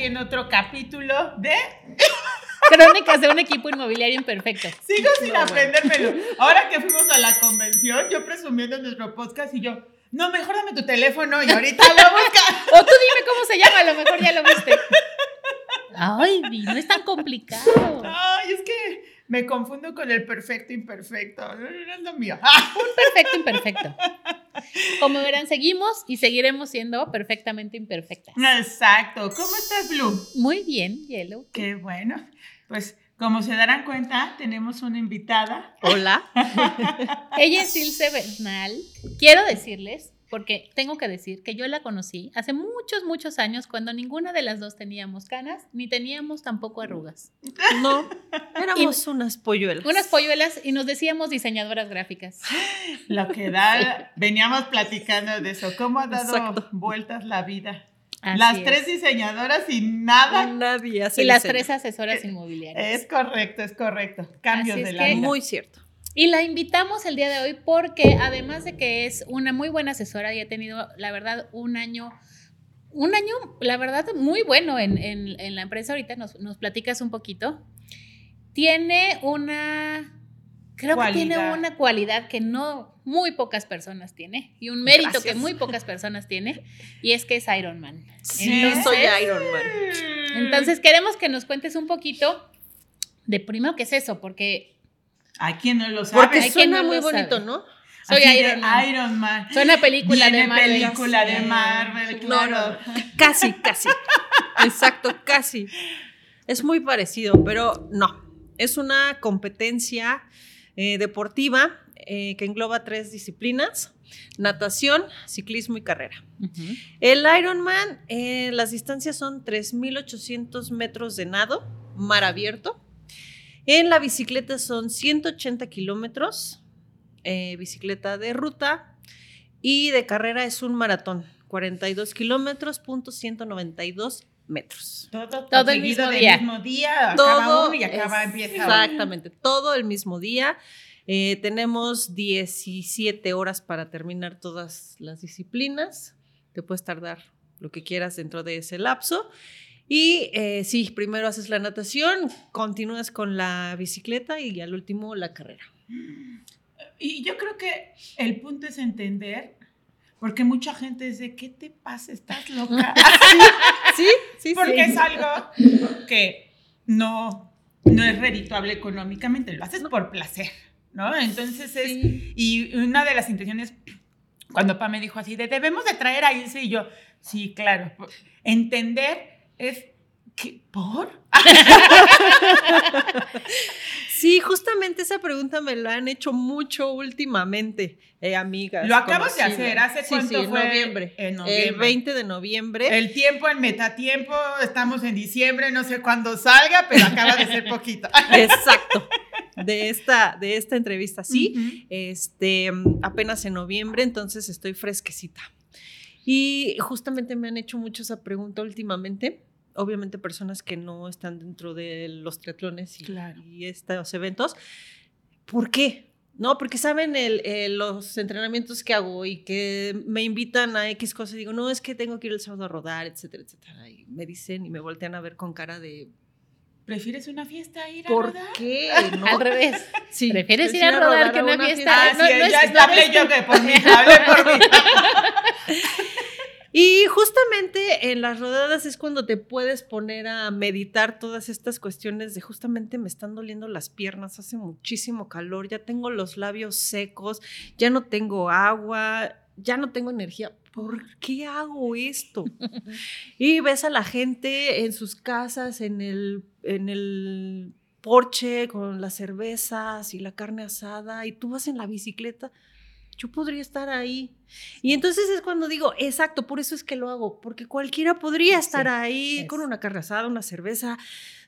aquí en otro capítulo de Crónicas de un equipo inmobiliario imperfecto. Sigo sin aprendérmelo. Ahora que fuimos a la convención, yo presumiendo nuestro podcast y yo, no, mejor dame tu teléfono y ahorita lo busca. O tú dime cómo se llama, a lo mejor ya lo viste. Ay, no es tan complicado. Ay, es que me confundo con el perfecto imperfecto. No, es lo mío. Un perfecto imperfecto. Como verán, seguimos y seguiremos siendo perfectamente imperfectas. Exacto. ¿Cómo estás, Blue? Muy bien, Yellow. Qué bueno. Pues como se darán cuenta, tenemos una invitada. Hola. Ella es Ilse Bernal. Quiero decirles, porque tengo que decir que yo la conocí hace muchos, muchos años cuando ninguna de las dos teníamos canas, ni teníamos tampoco arrugas. No, éramos unas polluelas. Unas polluelas y nos decíamos diseñadoras gráficas. Lo que da, veníamos platicando de eso, cómo ha dado Exacto. vueltas la vida. Así las es. tres diseñadoras y nada. Nadie hace Y las diseño. tres asesoras inmobiliarias. Es correcto, es correcto. Cambios Así es de la que- vida. Muy cierto. Y la invitamos el día de hoy porque además de que es una muy buena asesora y ha tenido, la verdad, un año, un año, la verdad, muy bueno en, en- en la empresa. Ahorita nos, nos platicas un poquito. Tiene una, creo que tiene Cualidad. una cualidad que no muy pocas personas tiene y un mérito Gracias. que muy pocas personas tiene y es que es Iron Man. Sí, Entonces- soy Iron Man. Entonces queremos que nos cuentes un poquito de primero qué es eso, porque ¿A quién no lo sabe? Porque quien suena no muy bonito, sabe. ¿no? soy Iron Man. Iron Man. Suena película Viene de Marvel. película de. Marvel, claro. no, casi, casi. Exacto, casi. Es muy parecido, pero no. Es una competencia eh, deportiva eh, que engloba tres disciplinas: natación, ciclismo y carrera. El Ironman, eh, las distancias son 3.800 metros de nado, mar abierto. En la bicicleta son 180 kilómetros, eh, bicicleta de ruta. Y de carrera es un maratón, 42 kilómetros, punto 192 metros. Todo, Todo el mismo día. mismo día. acaba Todo uno y acaba, es- empieza otro. Exactamente, todo el mismo día. Eh, tenemos 17 horas para terminar todas las disciplinas. Te puedes tardar lo que quieras dentro de ese lapso. Y eh, sí, primero haces la natación, continúas con la bicicleta y al último la carrera. Y yo creo que el punto es entender, porque mucha gente dice, ¿qué te pasa? ¿Estás loca? Sí, sí, porque sí. es algo que no, no es redituable económicamente, lo haces por placer, ¿no? Entonces es, Sí. y una de las intenciones, cuando Pa me dijo así, de debemos de traer a Ilse y yo, sí, claro, entender es, que ¿por? Sí, justamente esa pregunta me la han hecho mucho últimamente, eh, amigas. Lo acabas de hacer, ¿hace cuánto sí, en fue? noviembre. En El noviembre. 20 de noviembre. El tiempo en metatiempo, estamos en diciembre, no sé cuándo salga, pero acaba de ser poquito. Exacto. De esta, de esta entrevista, sí. Este, apenas en noviembre, entonces estoy fresquecita. Y justamente me han hecho mucho esa pregunta últimamente. Obviamente personas que no están dentro de los triatlones y, Claro. y estos eventos. ¿Por qué? No, porque saben el- el- los entrenamientos que hago y que me invitan a X cosas y digo, no, es que tengo que ir el sábado a rodar, etcétera, etcétera. Y me dicen y me voltean a ver con cara de, ¿Prefieres una fiesta a ir a ¿por rodar? qué? ¿No? Al revés. Sí, ¿Prefieres ir a rodar que una fiesta? Ah, No, sí, no es- ya no está, hablé yo que por mí, hablé por mí. Y justamente en las rodadas es cuando te puedes poner a meditar todas estas cuestiones de justamente me están doliendo las piernas, hace muchísimo calor, ya tengo los labios secos, ya no tengo agua, ya no tengo energía. ¿Por qué hago esto? y ves a la gente en sus casas, en el, en el porche con las cervezas y la carne asada y tú vas en la bicicleta. Yo podría estar ahí. Y entonces es cuando digo, exacto, por eso es que lo hago, porque cualquiera podría estar Sí, ahí es. con una carne asada, una cerveza,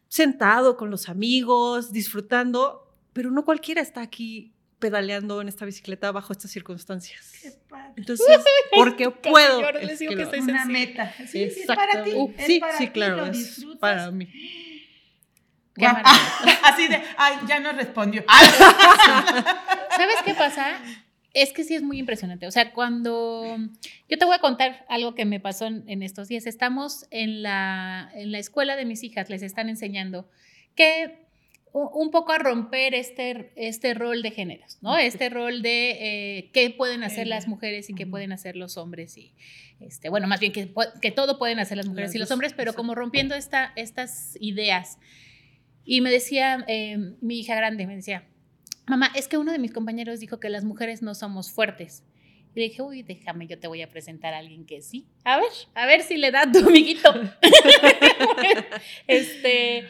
sentado con los amigos, disfrutando, pero no cualquiera está aquí pedaleando en esta bicicleta bajo estas circunstancias. Qué padre. Entonces, porque puedo. yo les es digo que estoy. Una sencilla. meta. Sí, sí, es para ti. Es Sí, para sí, ti, claro, lo es para mí. Qué maravilla. Así de, ay, ya no respondió. ¿Sabes qué pasa? Es que sí es muy impresionante. O sea, cuando yo te voy a contar algo que me pasó en, estos días. Estamos en la, en la escuela de mis hijas, les están enseñando que un poco a romper este, este rol de géneros, ¿no? Este rol de eh, qué pueden hacer las mujeres y qué pueden hacer los hombres y, este, bueno, más bien que, que todo pueden hacer las mujeres y los hombres, pero como rompiendo esta, estas ideas. Y me decía eh, mi hija grande, me decía, mamá, es que uno de mis compañeros dijo que las mujeres no somos fuertes. Y le dije, uy, déjame, yo te voy a presentar a alguien que sí. A ver, a ver si le da tu amiguito. este,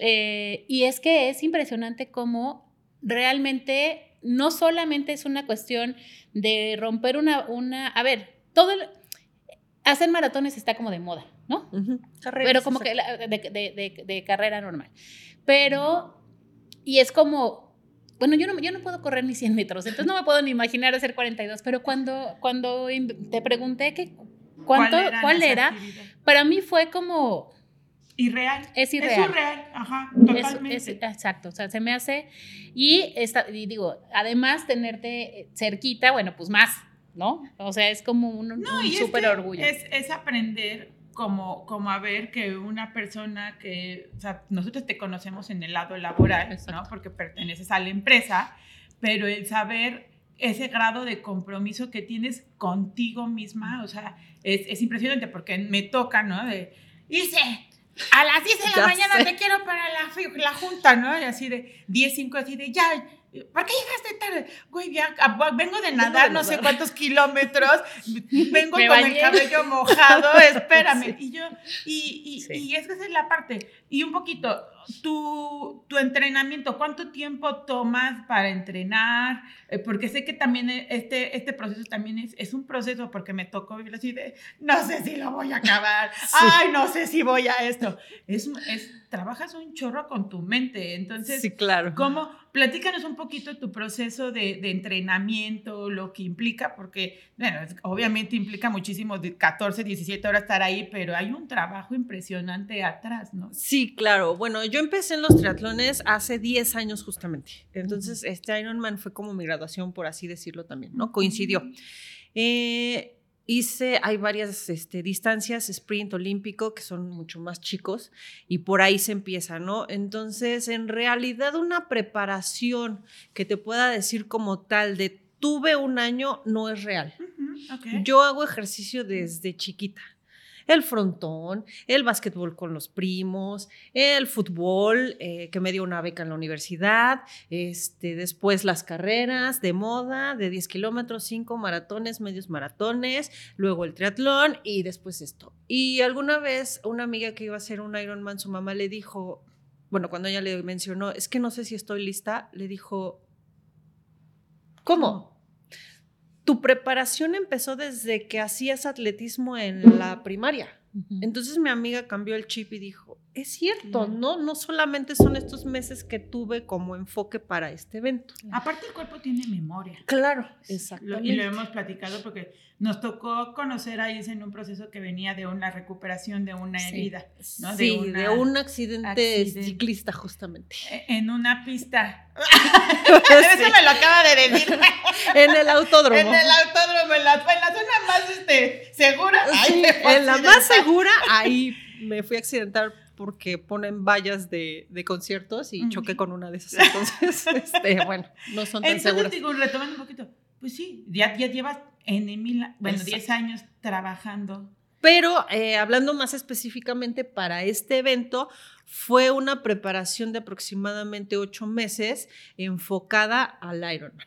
eh, y es que es impresionante cómo realmente no solamente es una cuestión de romper una, una a ver, todo hacer maratones está como de moda, ¿no? Pero como que de, carrera normal. Pero, y es como, bueno, yo no, yo no puedo correr ni 100 metros, entonces no me puedo ni imaginar hacer 42, pero cuando, cuando te pregunté que, ¿cuánto, ¿cuál era? Para mí fue como, Irreal. Es irreal. Es surreal, ajá, totalmente. exacto, o sea, se me hace, y, esta, y digo, además tenerte cerquita, bueno, pues más, ¿no? O sea, es como un, un súper orgullo. Es, es, aprender como, como a ver que una persona que, o sea, nosotros te conocemos en el lado laboral, ¿no? Porque perteneces a la empresa, pero el saber ese grado de compromiso que tienes contigo misma, o sea, es, es impresionante porque me toca, ¿no? De, hice a las 10 de la mañana te quiero para la, la junta, ¿no? Y así de 10, 5, así de ya, ¿Por qué llegaste tarde? Güey, ya, ah, vengo de nadar no sé cuántos kilómetros, vengo con el cabello mojado, espérame. Y yo, y, y, y es que esa es la parte. Y un poquito, tu, tu entrenamiento, ¿cuánto tiempo tomas para entrenar? Eh, porque sé que también e, este, este proceso también es, es un proceso, porque me tocó vivir así de, no sé si lo voy a acabar, ay, no sé si voy a esto. Es, es, trabajas un chorro con tu mente, entonces, sí, claro. ¿cómo? Platícanos un poquito tu proceso de, de entrenamiento, lo que implica, porque, bueno, obviamente implica muchísimo, de 14, 17 horas estar ahí, pero hay un trabajo impresionante atrás, ¿no? Sí, claro. Bueno, yo empecé en los triatlones hace 10 años justamente. Entonces, este Ironman fue como mi graduación, por así decirlo también, ¿no? Coincidió. Eh, hice, hay varias este, distancias, sprint olímpico, que son mucho más chicos, y por ahí se empieza, ¿no? Entonces, en realidad, una preparación que te pueda decir como tal de tuve un año no es real. Yo hago ejercicio desde chiquita el frontón, el básquetbol con los primos, el fútbol, eh, que me dio una beca en la universidad, este, después las carreras de moda de 10 kilómetros, 5 maratones, medios maratones, luego el triatlón y después esto. Y alguna vez una amiga que iba a hacer un Ironman, su mamá le dijo, bueno, cuando ella le mencionó, es que no sé si estoy lista, le dijo, ¿cómo? Tu preparación empezó desde que hacías atletismo en la primaria. Entonces mi amiga cambió el chip y dijo, es cierto, ¿no? No solamente son estos meses que tuve como enfoque para este evento. Aparte el cuerpo tiene memoria. Claro, exactamente. Y lo hemos platicado porque nos tocó conocer a Isa en un proceso que venía de una recuperación de una herida, ¿no? Sí, de, un accidente, ciclista justamente. E, en una pista. Eso me lo acaba de decir. en el autódromo. En el autódromo, en la, zona más este, segura. en la más segura, ahí me fui a accidentar porque ponen vallas de, de conciertos y choqué con una de esas. Entonces, este, bueno, no son tan Entonces, seguras. digo, retomando un poquito, pues sí, ya, ya llevas en mil, bueno, 10 años trabajando. Pero eh, hablando más específicamente para este evento, fue una preparación de aproximadamente ocho meses enfocada al Ironman.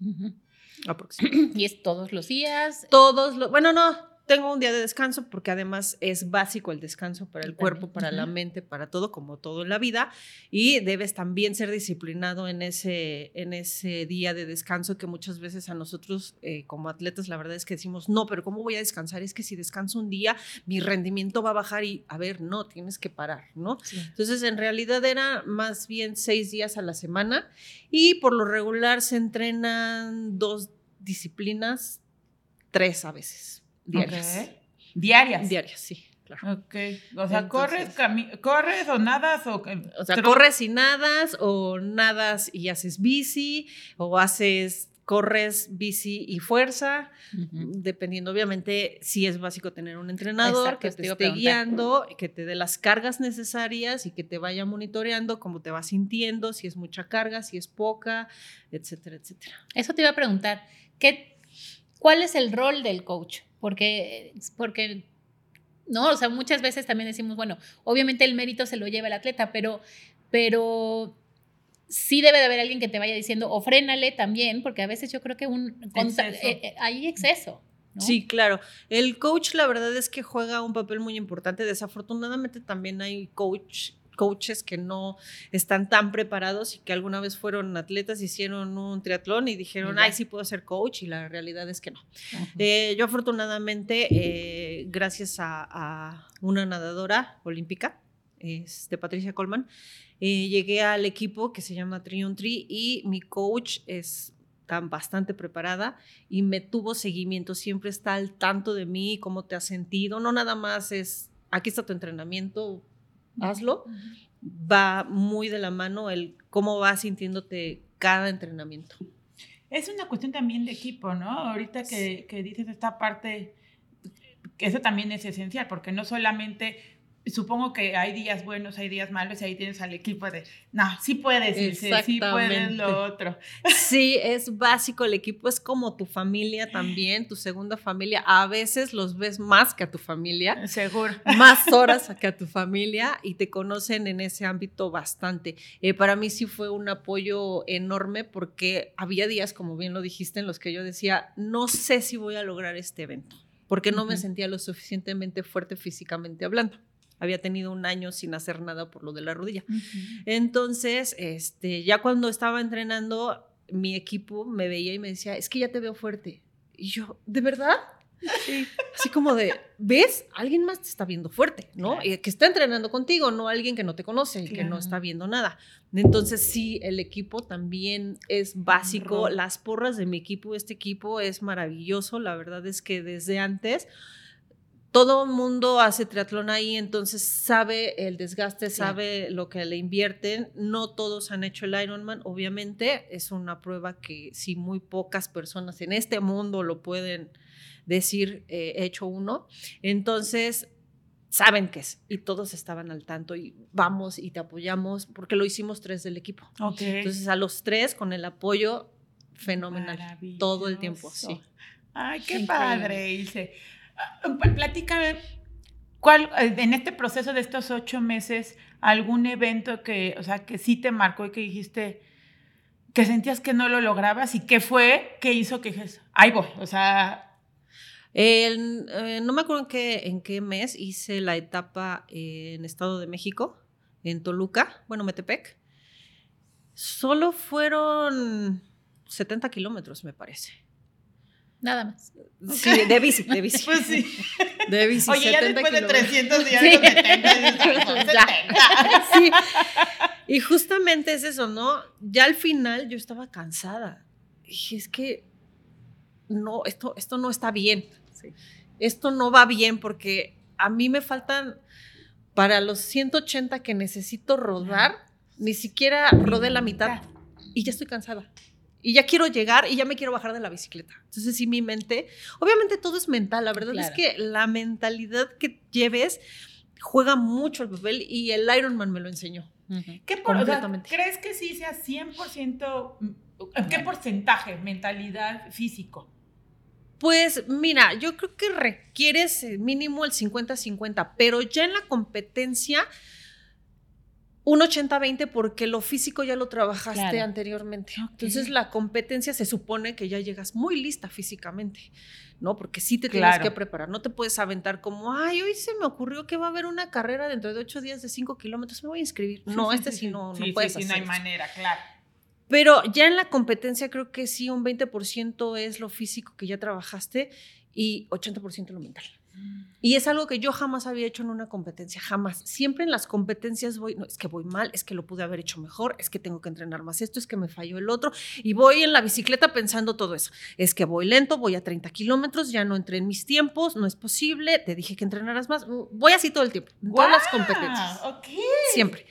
¿Y es todos los días? Todos los, bueno, no, tengo un día de descanso porque además es básico el descanso para el cuerpo, para la mente, para todo, como todo en la vida. Y debes también ser disciplinado en ese, en ese día de descanso que muchas veces a nosotros eh, como atletas la verdad es que decimos, no, pero ¿cómo voy a descansar? Es que si descanso un día, mi rendimiento va a bajar y, a ver, no, tienes que parar, ¿no? Entonces, en realidad era más bien seis días a la semana y por lo regular se entrenan dos disciplinas, tres a veces. Diarias. Diarias. Diarias, sí. Claro. Ok. O sea, corres, corres o nadas o. O sea, corres y nadas, o nadas y haces bici, o haces corres bici y fuerza, dependiendo obviamente si es básico tener un entrenador que te esté guiando, que te dé las cargas necesarias y que te vaya monitoreando cómo te vas sintiendo, si es mucha carga, si es poca, etcétera, etcétera. Eso te iba a preguntar, ¿qué, ¿cuál es el rol del coach? Porque, porque no, o sea, muchas veces también decimos, bueno, obviamente el mérito se lo lleva el atleta, pero, pero sí debe de haber alguien que te vaya diciendo, o frénale también, porque a veces yo creo que un, eh, eh, hay exceso. Sí, claro. El coach, la verdad es que juega un papel muy importante. Desafortunadamente también hay coach coaches que no están tan preparados y que alguna vez fueron atletas, hicieron un triatlón y dijeron, ay, sí puedo ser coach y la realidad es que no. Eh, yo afortunadamente, gracias a, a, una nadadora olímpica, de Patricia Colman, eh, llegué al equipo que se llama Trion Tree y mi coach es tan bastante preparada y me tuvo seguimiento, siempre está al tanto de mí, cómo te has sentido, no nada más es, aquí está tu entrenamiento, hazlo, va muy de la mano el cómo vas sintiéndote cada entrenamiento. Es una cuestión también de equipo, ¿no? Ahorita que, que dices esta parte, que eso también es esencial, porque no solamente supongo que hay días buenos, hay días malos y ahí tienes al equipo de, no, sí puedes, sí puedes lo otro. Sí, es básico, el equipo es como tu familia también, tu segunda familia. A veces los ves más que a tu familia. Seguro. Más horas que a tu familia y te conocen en ese ámbito bastante. Eh, para mí sí fue un apoyo enorme porque había días, como bien lo dijiste, en los que yo decía, no sé si voy a lograr este evento porque no me sentía lo suficientemente fuerte físicamente hablando había tenido un año sin hacer nada por lo de la rodilla. Entonces, este, ya cuando estaba entrenando, mi equipo me veía y me decía, es que ya te veo fuerte. Y yo, ¿de verdad? Así como de, ¿ves? Alguien más te está viendo fuerte, ¿no? que está entrenando contigo, no alguien que no te conoce y que no está viendo nada. Entonces, sí, el equipo también es básico. Las porras de mi equipo, este equipo es maravilloso. La verdad es que desde antes todo el mundo hace triatlón ahí, entonces sabe el desgaste, sabe lo que le invierten. No todos han hecho el Ironman, obviamente. Es una prueba que si muy pocas personas en este mundo lo pueden decir, eh, hecho uno. Entonces, saben qué es y todos estaban al tanto y vamos y te apoyamos porque lo hicimos tres del equipo. Entonces, a los tres con el apoyo fenomenal todo el tiempo, sí. Ay, qué padre, Ilse. Platícame, ¿cuál, en este proceso de estos ocho meses, algún evento que, o sea, que sí te marcó y que dijiste que sentías que no lo lograbas y qué fue que hizo que dijes, ahí voy, o sea... Eh, no me acuerdo en qué, en qué mes hice la etapa en Estado de México, en Toluca, bueno, Metepec. Solo fueron 70 kilómetros, me parece. Nada más. Sí, de bici, de bici. Pues sí. De bici. Oye, ya después de 300 días sí. 70, Sí. Y justamente es eso, ¿no? Ya al final yo estaba cansada. dije, es que no, esto, esto no está bien. Esto no va bien porque a mí me faltan para los 180 que necesito rodar, ni siquiera rodé la mitad y ya estoy cansada y ya quiero llegar y ya me quiero bajar de la bicicleta. Entonces, sí, mi mente, obviamente todo es mental, la verdad es que la mentalidad que lleves juega mucho el papel y el Ironman me lo enseñó. ¿Qué por, ¿Crees que sí sea 100%, mm, qué porcentaje mentalidad físico? Pues mira, yo creo que requieres eh, mínimo el 50-50, pero ya en la competencia un 80-20 porque lo físico ya lo trabajaste anteriormente. Entonces la competencia se supone que ya llegas muy lista físicamente, ¿no? Porque sí te tienes que preparar. No te puedes aventar como, ay, hoy se me ocurrió que va a haber una carrera dentro de ocho días de cinco kilómetros, me voy a inscribir. no, este sí, no, no puedes sí, no hay manera, claro. Pero ya en la competencia creo que sí, un 20% es lo físico que ya trabajaste y 80% lo mental. Y es algo que yo jamás había hecho en una competencia, jamás. Siempre en las competencias voy, no, es que voy mal, es que lo pude haber hecho mejor, es que tengo que entrenar más esto, es que me falló el otro. Y voy en la bicicleta pensando todo eso. Es que voy lento, voy a 30 kilómetros, ya no entré en mis tiempos, no es posible, te dije que entrenaras más. Voy así todo el tiempo, en todas las competencias. Siempre.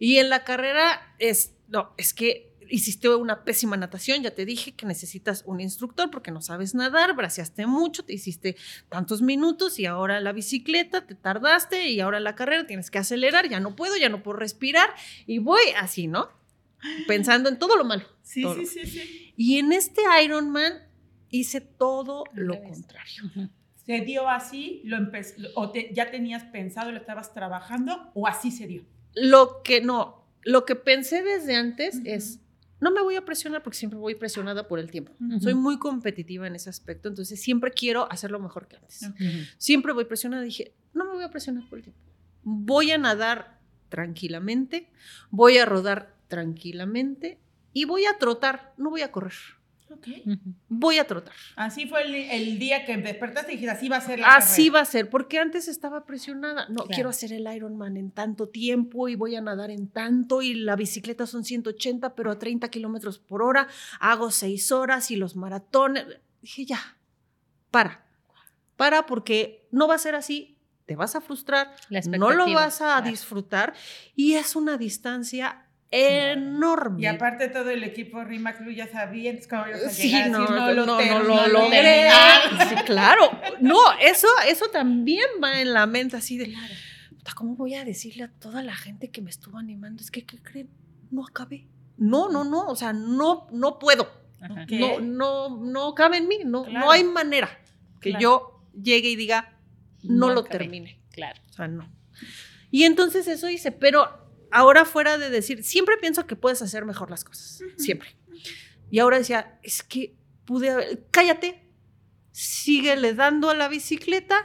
Y en la carrera es, no, es que hiciste una pésima natación, ya te dije que necesitas un instructor porque no sabes nadar, braceaste mucho, te hiciste tantos minutos y ahora la bicicleta te tardaste y ahora la carrera tienes que acelerar, ya no puedo, ya no puedo respirar y voy así, ¿no? Pensando en todo lo malo. Sí, todo sí, sí, sí. Y en este Ironman hice todo lo contrario. ¿Se dio así? Lo ¿O te- ya tenías pensado, lo estabas trabajando? ¿O así se dio? Lo que no, lo que pensé desde antes es, no me voy a presionar porque siempre voy presionada por el tiempo. Soy muy competitiva en ese aspecto, entonces siempre quiero hacerlo mejor que antes. Ok. Siempre voy presionada. Dije, no me voy a presionar por el tiempo. Voy a nadar tranquilamente, voy a rodar tranquilamente y voy a trotar, no voy a correr. Ok. Voy a trotar. Así fue el, el día que despertaste y dijiste, así va a ser la Así carrera. va a ser, porque antes estaba presionada. No, Claro. quiero hacer el Ironman en tanto tiempo y voy a nadar en tanto y la bicicleta son 180, pero a 30 kilómetros por hora. Hago seis horas y los maratones. Dije, ya, para. Para porque no va a ser así. Te vas a frustrar, no lo vas a claro. disfrutar y es una distancia enorme. Y aparte todo el equipo Rimac Blue ya sabía, entonces ibas a Sí, a no, no, no, no, terminé". lo logré. Sí, claro. No, eso, eso también va en la mente así de, ¿cómo voy a decirle a toda la gente que me estuvo animando? Es que, ¿qué creen? No acabé. No, no, no, o sea, no, no puedo. No, no, no cabe en mí. No, Claro. no hay manera que Claro. yo llegue y diga, no, No lo acabé. termine. Claro. O sea, no. Y entonces eso hice, pero ahora fuera de decir, siempre pienso que puedes hacer mejor las cosas, siempre. Y ahora decía, es que pude haber, cállate, síguele dando a la bicicleta,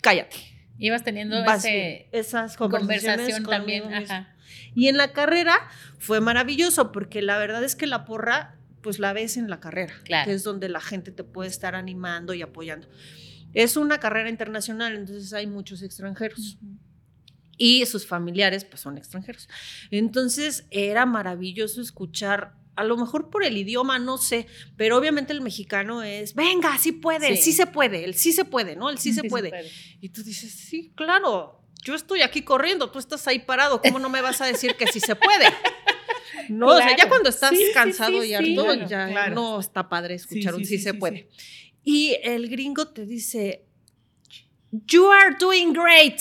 cállate. Ibas teniendo Vas ese esas conversaciones conversación también. Ajá. Y en la carrera fue maravilloso porque la verdad es que la porra, pues la ves en la carrera, Claro. que es donde la gente te puede estar animando y apoyando. Es una carrera internacional, entonces hay muchos extranjeros y sus familiares pues son extranjeros. Entonces era maravilloso escuchar, a lo mejor por el idioma, no sé, pero obviamente el mexicano es, venga, sí puede, el Sí. se puede, el sí se puede, ¿no? El sí, se puede. Y tú dices, sí, claro, yo estoy aquí corriendo, tú estás ahí parado, ¿cómo no me vas a decir que sí se puede? No, o sea, ya cuando estás Sí, cansado y harto, Claro, ya claro. no está padre escuchar un sí, se puede. Y el gringo te dice, you are doing great.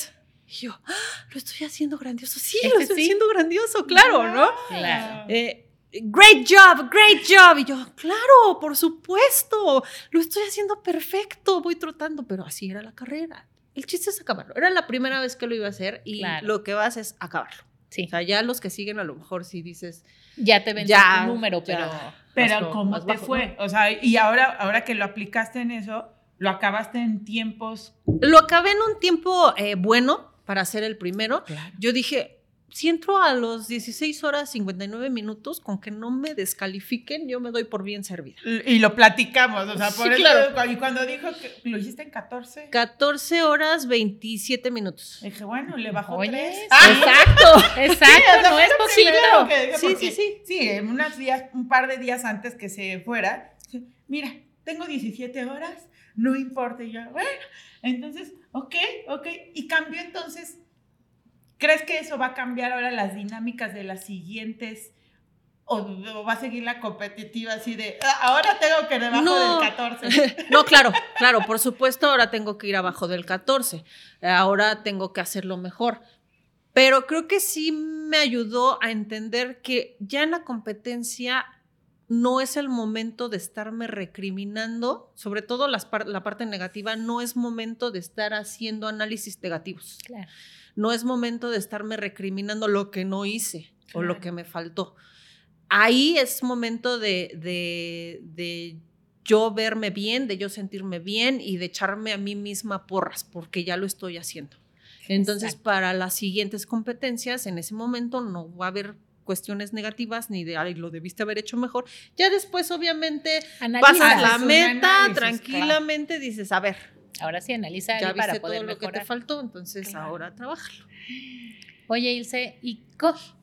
Y yo, "Ah, lo estoy haciendo grandioso. Sí, Es lo estoy sí. haciendo grandioso, claro, ¿no? Claro. Eh, great job, great job. Y yo, claro, por supuesto, lo estoy haciendo perfecto, voy trotando, pero así era la carrera. El chiste es acabarlo. Era la primera vez que lo iba a hacer y Claro. lo que vas es acabarlo. Sí. O sea, ya los que siguen a lo mejor sí dices, Ya te ven Ya, tu número, ya. pero. Pero ¿cómo te bajo, fue? O sea, y ahora, ahora que lo aplicaste en eso, lo acabaste en tiempos... lo acabé en un tiempo eh, bueno para hacer el primero. Claro. Yo dije, si entro a los 16 horas 59 minutos, con que no me descalifiquen, yo me doy por bien servida. Y lo platicamos, o sea, Sí, por eso, claro. y cuando dijo que lo hiciste en 14, 14 horas 27 minutos. dije, bueno, le bajó Oye, tres. sí. Ah, Exacto, exacto, o sea, no es dije, Sí, sí, sí. Sí, en unos días, un par de días antes que se fuera, dije, mira, tengo 17 horas, no importa. Y yo, bueno, entonces, ok, ok. Y cambió entonces. ¿Crees que eso va a cambiar ahora las dinámicas de las siguientes? ¿O, o va a seguir la competitiva así de, "Ah, ahora tengo que debajo No. del 14? No, claro, claro, por supuesto, ahora tengo que ir abajo del 14. Ahora tengo que hacerlo mejor. Pero creo que sí me ayudó a entender que ya en la competencia no es el momento de estarme recriminando, sobre todo las par- la parte negativa, no es momento de estar haciendo análisis negativos. Claro. No es momento de estarme recriminando lo que no hice o lo que me faltó. Ahí es momento de, de, de yo verme bien, de yo sentirme bien y de echarme a mí misma porras, porque ya lo estoy haciendo. Entonces, Exacto. para las siguientes competencias, en ese momento no va a haber cuestiones negativas ni de, ay, lo debiste haber hecho mejor. Ya después, obviamente, pasas la meta, análisis, tranquilamente dices, a ver, Ahora sí, analiza ya ahí para viste poder todo lo que te mejorar. faltó, entonces Claro. ahora trabajalo. Oye, Ilse, ¿y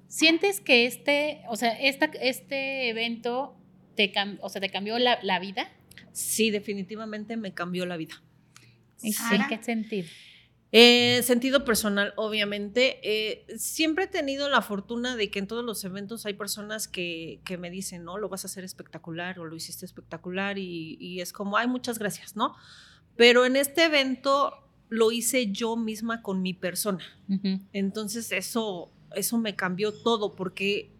sientes que este, o sea, esta, este evento te, o sea, te cambió la, la vida? Sí, definitivamente me cambió la vida. ¿En, Sara. en qué sentido? Eh, sentido personal, obviamente. Eh, siempre he tenido la fortuna de que en todos los eventos hay personas que, que me dicen, no, lo vas a hacer espectacular o lo hiciste espectacular y, y, es como, ay, muchas gracias, ¿no? Pero en este evento lo hice yo misma con mi persona. Uh -huh. Entonces eso, eso me cambió todo porque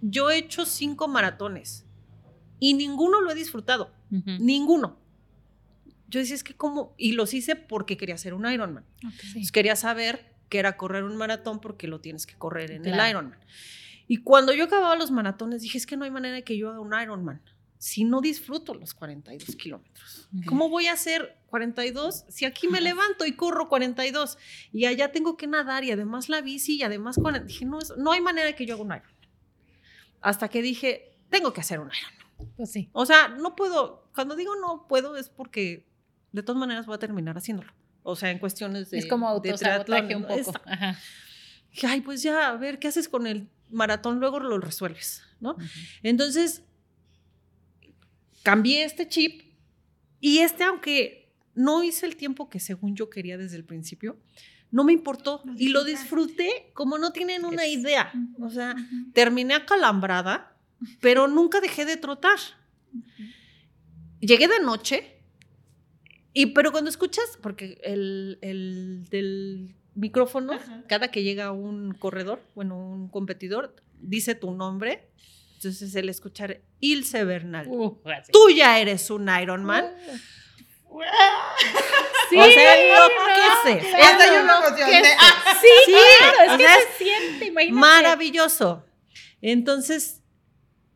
yo he hecho cinco maratones y ninguno lo he disfrutado, uh -huh. ninguno yo decía, es que como, y los hice porque quería hacer un Ironman. Okay. Quería saber que era correr un maratón porque lo tienes que correr en claro. el Ironman. Y cuando yo acababa los maratones, dije, es que no hay manera de que yo haga un Ironman si no disfruto los 42 kilómetros. Okay. ¿Cómo voy a hacer 42 si aquí me levanto y corro 42 y allá tengo que nadar y además la bici y además 40? Dije, no, no hay manera de que yo haga un Ironman. Hasta que dije, tengo que hacer un Ironman. Pues sí. O sea, no puedo, cuando digo no puedo es porque de todas maneras voy a terminar haciéndolo. O sea, en cuestiones de. Es como autosabotaje un poco. Ajá. Ay, pues ya, a ver, ¿qué haces con el maratón? Luego lo resuelves, ¿no? Uh -huh. Entonces, cambié este chip y este, aunque no hice el tiempo que según yo quería desde el principio, no me importó no y lo disfruté como no tienen una es. idea. O sea, uh -huh. terminé acalambrada, pero nunca dejé de trotar. Uh -huh. Llegué de noche y pero cuando escuchas, porque el, el del micrófono, Ajá. cada que llega un corredor, bueno, un competidor, dice tu nombre. Entonces el escuchar Ilse Bernal. Uh, Tú ya eres un Ironman. Uh. Sí, o sea. No, Hasta yo me emocioné. Ah, sí, sí, claro, es que se siente, imagínate. Maravilloso. Entonces,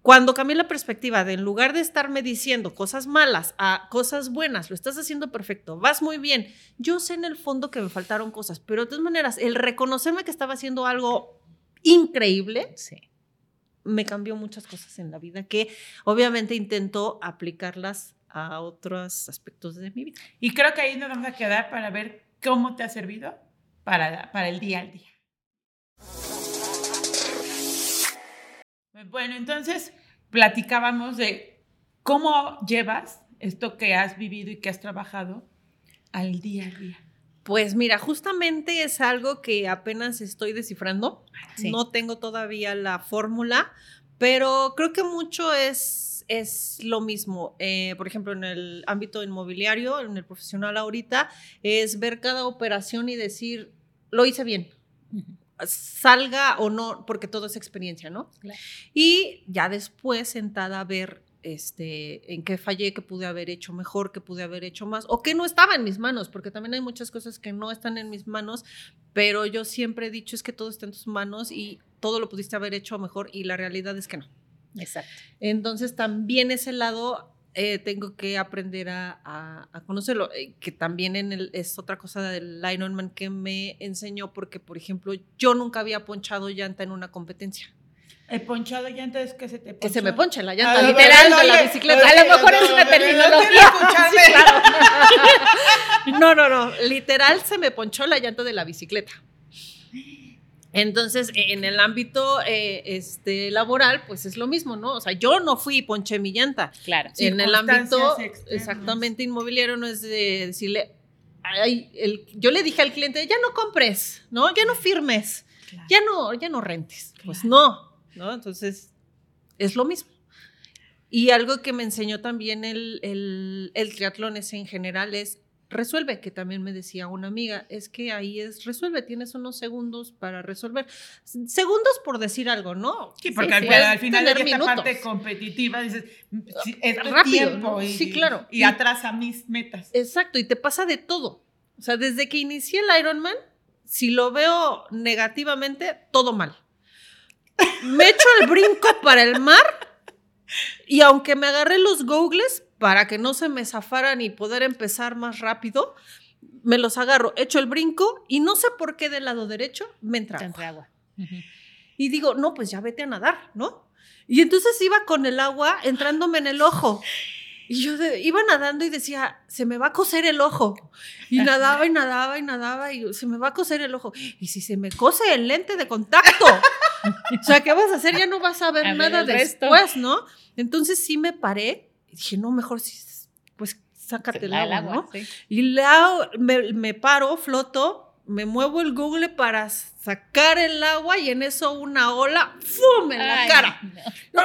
cuando cambié la perspectiva de en lugar de estarme diciendo cosas malas a cosas buenas, lo estás haciendo perfecto, vas muy bien. Yo sé en el fondo que me faltaron cosas, pero de todas maneras, el reconocerme que estaba haciendo algo increíble, sí. me cambió muchas cosas en la vida que obviamente intento aplicarlas a otros aspectos de mi vida. Y creo que ahí nos vamos a quedar para ver cómo te ha servido para, para el día al día. Bueno, entonces platicábamos de cómo llevas esto que has vivido y que has trabajado al día a día. Pues mira, justamente es algo que apenas estoy descifrando. Sí. No tengo todavía la fórmula, pero creo que mucho es, es lo mismo. Eh, por ejemplo, en el ámbito inmobiliario, en el profesional ahorita, es ver cada operación y decir, lo hice bien. Uh -huh salga o no, porque todo es experiencia, ¿no? Claro. Y ya después sentada a ver este, en qué fallé, qué pude haber hecho mejor, qué pude haber hecho más, o qué no estaba en mis manos, porque también hay muchas cosas que no están en mis manos, pero yo siempre he dicho es que todo está en tus manos y todo lo pudiste haber hecho mejor y la realidad es que no. Exacto. Entonces también ese lado eh, tengo que aprender a, a, a conocerlo, eh, que también en el, es otra cosa del Ironman que me enseñó, porque, por ejemplo, yo nunca había ponchado llanta en una competencia. El ponchado llanta es que se te poncha. Que se me ponche la llanta, literal, de la bicicleta. A lo mejor es una terminología. Sí, claro. no, no, no, literal se me ponchó la llanta de la bicicleta. Entonces, en el ámbito eh, este, laboral, pues es lo mismo, ¿no? O sea, yo no fui y ponché mi llanta. Claro. En el ámbito exactamente inmobiliario no es de decirle, ay, el, yo le dije al cliente, ya no compres, ¿no? Ya no firmes, claro. ya no, ya no rentes. Claro. Pues no, ¿no? Entonces, es lo mismo. Y algo que me enseñó también el, el, el triatlón es en general es resuelve, que también me decía una amiga, es que ahí es resuelve, tienes unos segundos para resolver. Segundos por decir algo, ¿no? Sí, porque sí, al, al, final de esta parte competitiva dices, es rápido, tiempo y, sí, claro. y, y atrasa mis metas. Exacto, y te pasa de todo. O sea, desde que inicié el Ironman, si lo veo negativamente, todo mal. Me echo el brinco para el mar y aunque me agarré los googles, para que no se me zafaran y poder empezar más rápido, me los agarro, echo el brinco y no sé por qué del lado derecho me entra agua. Entra agua. Uh -huh. Y digo, no, pues ya vete a nadar, ¿no? Y entonces iba con el agua entrándome en el ojo. Y yo de, iba nadando y decía, se me va a coser el ojo. Y nadaba y nadaba y nadaba y se me va a coser el ojo. Y si se me cose el lente de contacto, o sea, ¿qué vas a hacer? Ya no vas a ver a nada después, resto. ¿no? Entonces sí me paré y dije, no, mejor sí, pues sácate el agua, agua, ¿no? Sí. Y la, me, me, paro, floto, me muevo el Google para sacar el agua y en eso una ola, ¡fum! en la Ay, cara. no.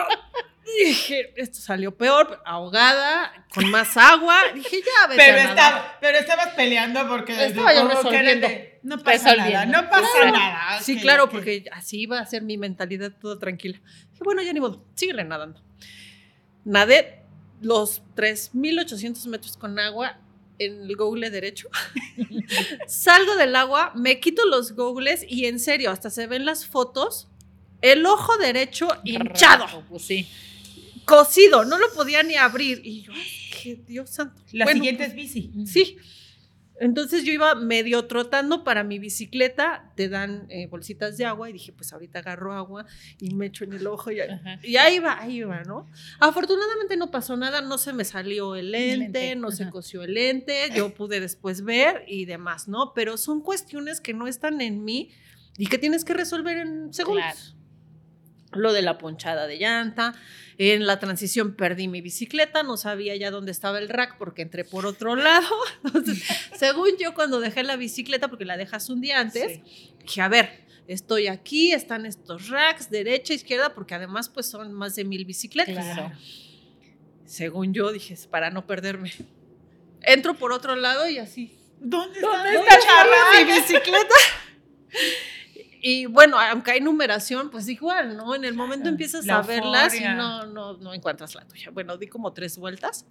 Dije, esto salió peor, ahogada, con más agua. Dije, ya, vete Pero, estaba, pero estabas peleando porque Estaba yo resolviendo. de, no pasa nada, no pasa Claro. nada. Sí, Ok, claro, ok. porque así iba a ser mi mentalidad toda tranquila. Dije, bueno, ya ni modo, síguele nadando. Nadé los 3.800 metros con agua en el google derecho. Salgo del agua, me quito los googles y en serio, hasta se ven las fotos, el ojo derecho hinchado, Pues sí. cocido, no lo podía ni abrir. Y yo, ay, qué Dios santo. La Bueno, siguiente es bici. Sí. Entonces yo iba medio trotando para mi bicicleta, te dan eh, bolsitas de agua y dije, pues ahorita agarro agua y me echo en el ojo y, ahí- Ajá. y ahí va, ahí va, ¿no? Afortunadamente no pasó nada, no se me salió el lente, lente, no se ajá. cosió el lente, yo pude después ver y demás, ¿no? Pero son cuestiones que no están en mí y que tienes que resolver en segundos. Claro. Lo de la ponchada de llanta, en la transición perdí mi bicicleta, no sabía ya dónde estaba el rack porque entré por otro lado. Entonces, según yo, cuando dejé la bicicleta, porque la dejas un día antes, dije, a ver, estoy aquí, están estos racks, derecha, izquierda, porque además pues son más de mil bicicletas. Claro. Según yo, dije, para no perderme. Entro por otro lado y así. ¿Dónde, ¿Dónde está, está charra? mi bicicleta? Y bueno, aunque hay numeración, pues igual, ¿no? En el momento empiezas a verlas y no, no, no encuentras la tuya. Bueno, di como tres vueltas.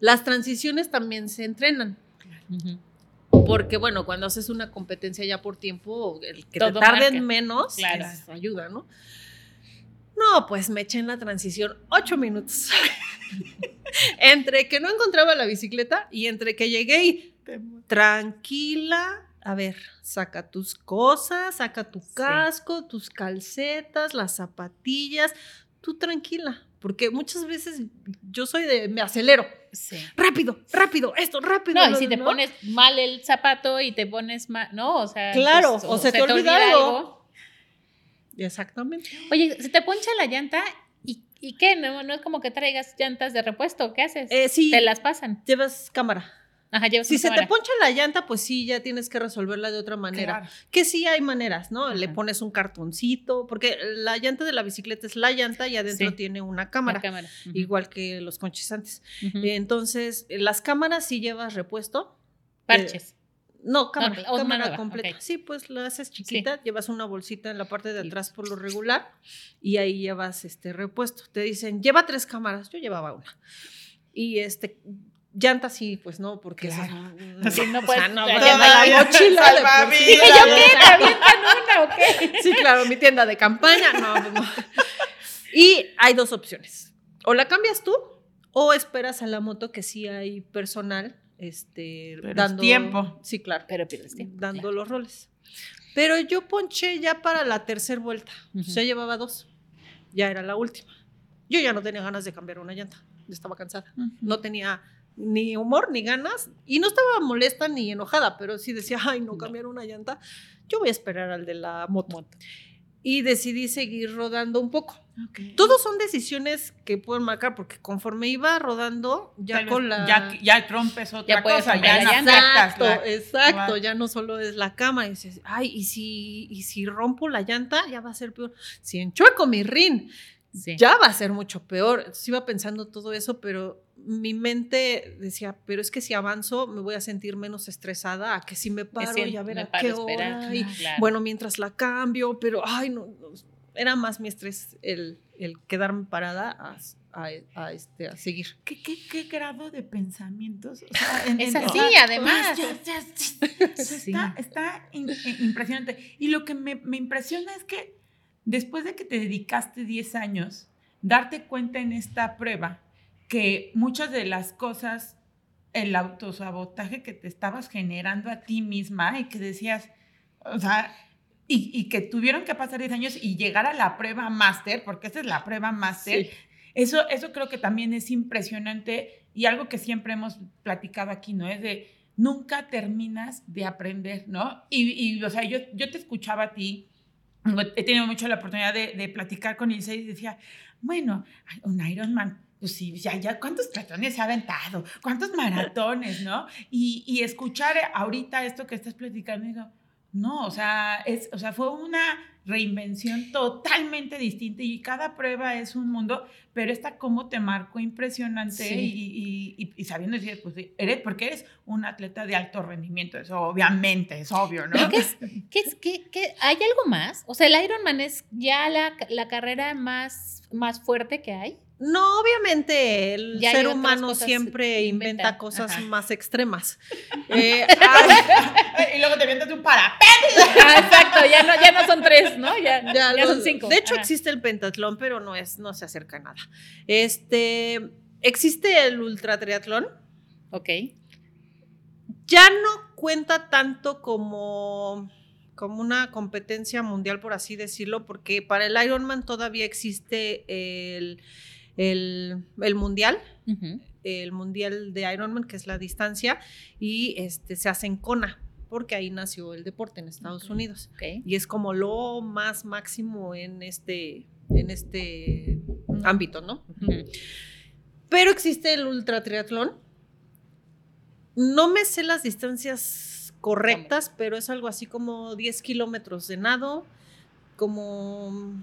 Las transiciones también se entrenan. Porque, bueno, cuando haces una competencia ya por tiempo, el que te Todo tarden marca. menos, Claro. pues, ayuda, ¿no? No, pues me eché en la transición ocho minutos. entre que no encontraba la bicicleta y entre que llegué y tranquila. A ver, saca tus cosas, saca tu casco, tus calcetas, las zapatillas. Tú tranquila, porque muchas veces yo soy de me acelero. Sí. Rápido, rápido, esto, rápido. No, y si te ¿no? pones mal el zapato y te pones mal, no, o sea, Claro, pues, o se te olvida algo. Exactamente. Oye, se te poncha la llanta y, y qué, no, no es como que traigas llantas de repuesto, ¿qué haces? Eh, sí, Te las pasan. llevas cámara. Ajá, llevas Si una se te cámara. poncha la llanta, pues sí, ya tienes que resolverla de otra manera. Claro. Que sí hay maneras, ¿no? Le Ajá. pones un cartoncito, porque la llanta de la bicicleta es la llanta y adentro Sí. tiene una cámara, cámara. Igual que los conches antes. Entonces, las cámaras sí llevas repuesto. Parches. No, cámara, cl- o una cámara completa. ok. Sí, pues la haces chiquita, llevas una bolsita en la parte de atrás por lo regular y ahí llevas este repuesto. Te dicen, lleva tres cámaras, yo llevaba una. Y este, llantas sí, pues no, porque Claro. esas- Sí, no o puedes- sea, no, no hay mochila sí. Dije yo, ¿qué? ¿Te avientan una o qué? Sí, claro, mi tienda de campaña, no, pues no. Y hay dos opciones. O la cambias tú o esperas a la moto que sí hay personal este Pero es dando tiempo. Sí, claro. Pero pierdes tiempo. dando los roles. Pero yo ponché ya para la tercera vuelta. Ujú. Ya llevaba dos. Ya era la última. Yo ya no tenía ganas de cambiar una llanta. Estaba cansada. No tenía ni humor ni ganas. Y no estaba molesta ni enojada, pero sí decía, ay, no cambiar una llanta. Yo voy a esperar al de la moto. Y decidí seguir rodando un poco. Ok. Todos son decisiones que pueden marcar, porque conforme iba rodando, ya con la. Ya, ya rompes otra Ya cosa, ya la Exacto, la- exacto, ya no solo es la cama, y dices, ay, y si, y si rompo la llanta, ya va a ser peor. Si enchueco mi rin, Sí. ya va a ser mucho peor. Entonces iba pensando todo eso, pero mi mente decía, pero es que si avanzo me voy a sentir menos estresada a que si me paro sí, y a ver a qué esperar, hora. y, claro. Bueno, mientras la cambio, pero ay, no, no, era más mi estrés el, el quedarme parada a, a- a, este, a seguir. ¿Qué, qué, qué grado de pensamientos? O sea, en- Es en- así, o sea, además. ya, ya, sí. Está, está in- in- impresionante. Y lo que me, me impresiona es que después de que te dedicaste 10 años, darte cuenta en esta prueba que muchas de las cosas, el autosabotaje que te estabas generando a ti misma y que decías, o sea, y, y que tuvieron que pasar 10 años y llegar a la prueba máster, porque esa es la prueba máster, Sí. eso, eso creo que también es impresionante y algo que siempre hemos platicado aquí, ¿no? Es de nunca terminas de aprender, ¿no? Y, y, o sea, yo, yo te escuchaba a ti, he tenido mucho la oportunidad de, de platicar con Ilse y decía, bueno, un Ironman, pues sí, ya, ya, ¿cuántos tratones se ha aventado? ¿Cuántos maratones, no? Y, y escuchar ahorita esto que estás platicando, digo, No, o sea, es, o sea, fue una reinvención totalmente distinta y cada prueba es un mundo, pero esta como te marcó impresionante y, y, sabiendo decir, pues eres, porque eres un atleta de alto rendimiento, eso obviamente, es obvio, ¿no? ¿Qué es, qué qué, hay algo más? O sea, el Ironman es ya la, la carrera más, más fuerte que hay. No, obviamente el ser humano siempre inventa, cosas más extremas. Eh, y luego te vienes un parapente. Ah, exacto, ya no, ya no son tres, ¿no? Ya, son cinco. De hecho, existe el pentatlón, pero no, es, no se acerca a nada. Este, existe el ultra triatlón. Ok. Ya no cuenta tanto como como una competencia mundial, por así decirlo, porque para el Ironman todavía existe el, el, mundial, el mundial de Ironman, que es la distancia, y este, se hace en Kona, porque ahí nació el deporte en Estados Unidos. Y es como lo más máximo en este, en este ámbito, ¿no? Pero existe el ultra triatlón. No me sé las distancias correctas, pero es algo así como 10 kilómetros de nado, como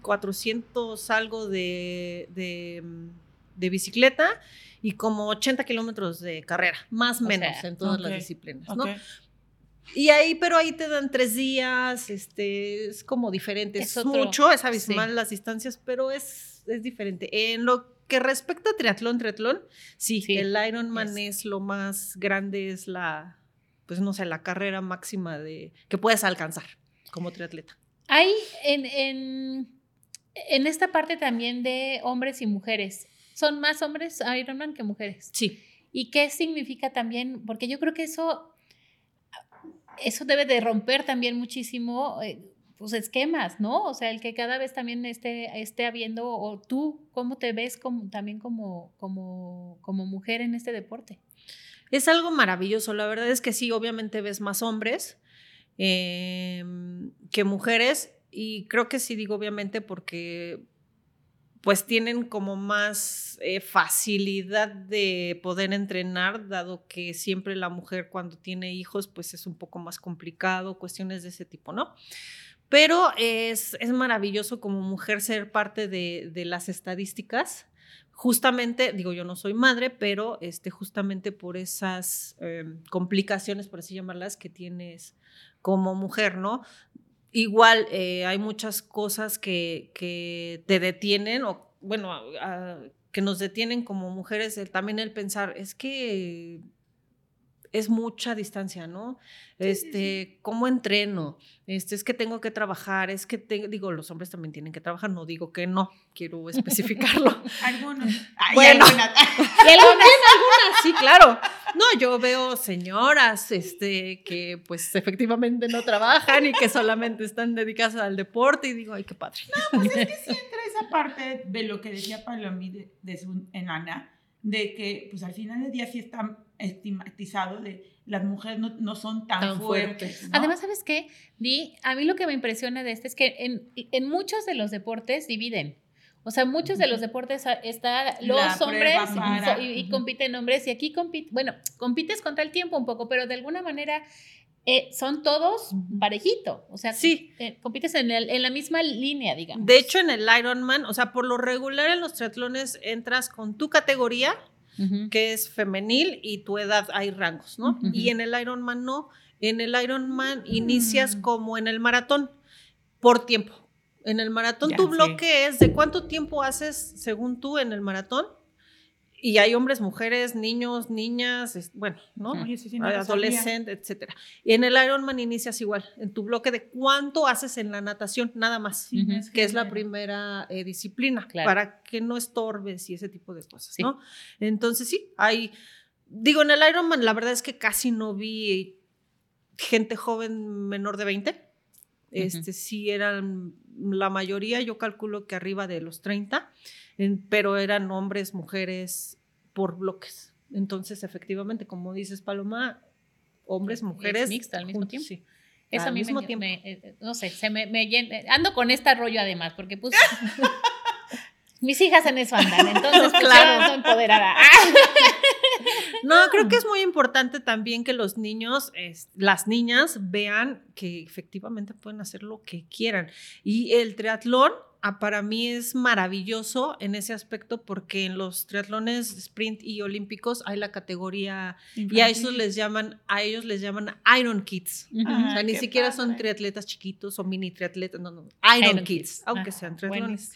400 algo de, de, bicicleta y como 80 kilómetros de carrera, más o menos en todas las disciplinas, ¿no? Y ahí, pero ahí te dan tres días, este, es como diferente, es, mucho, es abismal las distancias, pero es, es diferente. En lo que respecta a triatlón, triatlón, sí, el Ironman es lo más grande, es la, pues no sé, la carrera máxima de que puedes alcanzar como triatleta. Hay en en esta parte también de hombres y mujeres, son más hombres Ironman que mujeres. Sí. ¿Y qué significa también? Porque yo creo que eso, eso debe de romper también muchísimo eh, pues, esquemas, ¿no? O sea, el que cada vez también esté, esté habiendo, o tú, ¿cómo te ves como, también como, como, como mujer en este deporte? Es algo maravilloso, la verdad es que sí, obviamente ves más hombres em, que mujeres y creo que sí digo obviamente porque pues tienen como más eh, facilidad de poder entrenar, dado que siempre la mujer cuando tiene hijos pues es un poco más complicado, cuestiones de ese tipo, ¿no? Pero es, es maravilloso como mujer ser parte de, de, las estadísticas, justamente, digo yo no soy madre, pero este, justamente por esas em, complicaciones, por así llamarlas, que tienes como mujer, ¿no? Igual eh, hay muchas cosas que, que, te detienen o, bueno, que nos detienen como mujeres, también el pensar, es que es mucha distancia, ¿no? este, ¿cómo entreno? Este, es que tengo que trabajar, es que digo, los hombres también tienen que trabajar, no digo que no, quiero especificarlo. algunos. bueno, algunas. algunas, sí, claro. No, yo veo señoras, este, que pues efectivamente no trabajan y que solamente están dedicadas al deporte y digo, ay, qué padre. No, pues es que sí entra esa parte de lo que decía Palomí de, de su enana, de que pues al final del día sí está estigmatizado de las mujeres no, son tan, fuertes. Además, ¿sabes qué? Di, a mí lo que me impresiona de este es que en, muchos de los deportes dividen. O sea, muchos de los deportes está los hombres y, compiten hombres y aquí compite, bueno, compites contra el tiempo un poco, pero de alguna manera eh, son todos parejito. O sea, sí. Eh, compites en, en, la misma línea, digamos. De hecho, en el Ironman, o sea, por lo regular en los triatlones entras con tu categoría que es femenil y tu edad hay rangos, ¿no? Y en el Ironman no. En el Ironman inicias mm. como en el maratón, por tiempo. En el maratón tu bloque es de cuánto tiempo haces según tú en el maratón y hay hombres, mujeres, niños, niñas, bueno, ¿no? Adolescentes, etcétera. Y en el Ironman inicias igual, en tu bloque de cuánto haces en la natación, nada más, que es la primera eh, disciplina, para que no estorbes y ese tipo de cosas, ¿no? Entonces sí, hay, digo, en el Ironman la verdad es que casi no vi gente joven menor de 20. Este, sí eran la mayoría, yo calculo que arriba de los 30 pero eran hombres, mujeres por bloques. Entonces, efectivamente, como dices, Paloma, hombres, mujeres. mixta al mismo tiempo. Sí. Eso al mismo tiempo. Eh, eh, no sé, se me, ando con este rollo además, porque pues mis hijas en eso andan, entonces pues claro. empoderada. No, creo que es muy importante también que los niños, es- las niñas vean que efectivamente pueden hacer lo que quieran. Y el triatlón ah, para mí es maravilloso en ese aspecto porque en los triatlones sprint y olímpicos hay la categoría y a esos les llaman a ellos les llaman Iron Kids. Ujú. Ah, O sea, ni qué siquiera son padre. triatletas chiquitos o mini triatletas, no, no, Iron, Iron Kids, Kids. aunque Ajá, sean triatlones.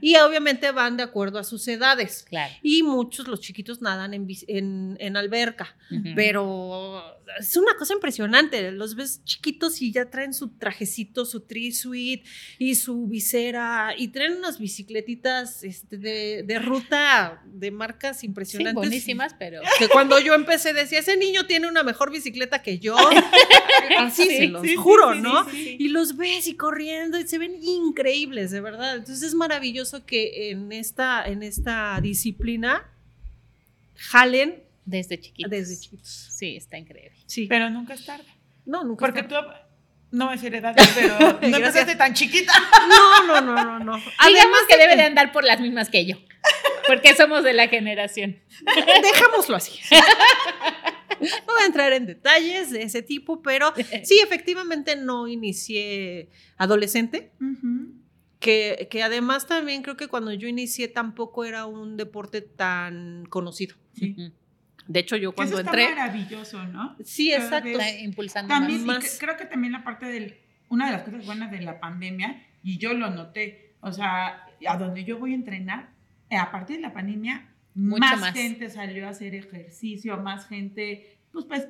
Y obviamente van de acuerdo a sus edades. Claro. Y muchos, los chiquitos, nadan en, en, en alberca. Ujú. Pero es una cosa impresionante. Los ves chiquitos y ya traen su trajecito, su tree suite y su visera y traen unas bicicletitas este, de, de ruta de marcas Sí, impresionantes. buenísimas, pero. Que cuando yo empecé decía, ese niño tiene una mejor bicicleta que yo. Así Sí, se los sí, sí, juro, sí, ¿no? sí, sí. Y los ves y corriendo y se ven increíbles, de verdad. Entonces es maravilloso que en esta, en esta disciplina jalen Desde chiquitos. desde chiquitos. Sí, está increíble. Sí. Pero nunca es tarde. no, nunca. Porque está- tú, no me sé la edad, pero no empezaste tan chiquita. No, no, no, no, no. Digamos que de debe de andar por las mismas que yo. Porque somos de la generación. Dejémoslo así. No voy a entrar en detalles de ese tipo, pero sí, efectivamente no inicié adolescente. Que, que además también creo que cuando yo inicié tampoco era un deporte tan conocido. Sí. De hecho, yo Que cuando eso está entré. maravilloso, ¿no? Sí, Cada exacto. impulsando También, más. cre- creo que también la parte del, una de las cosas buenas de la pandemia, y yo lo noté, o sea, a donde yo voy a entrenar, eh, a partir de la pandemia, Mucho más, más. gente salió a hacer ejercicio, más gente, pues, pues,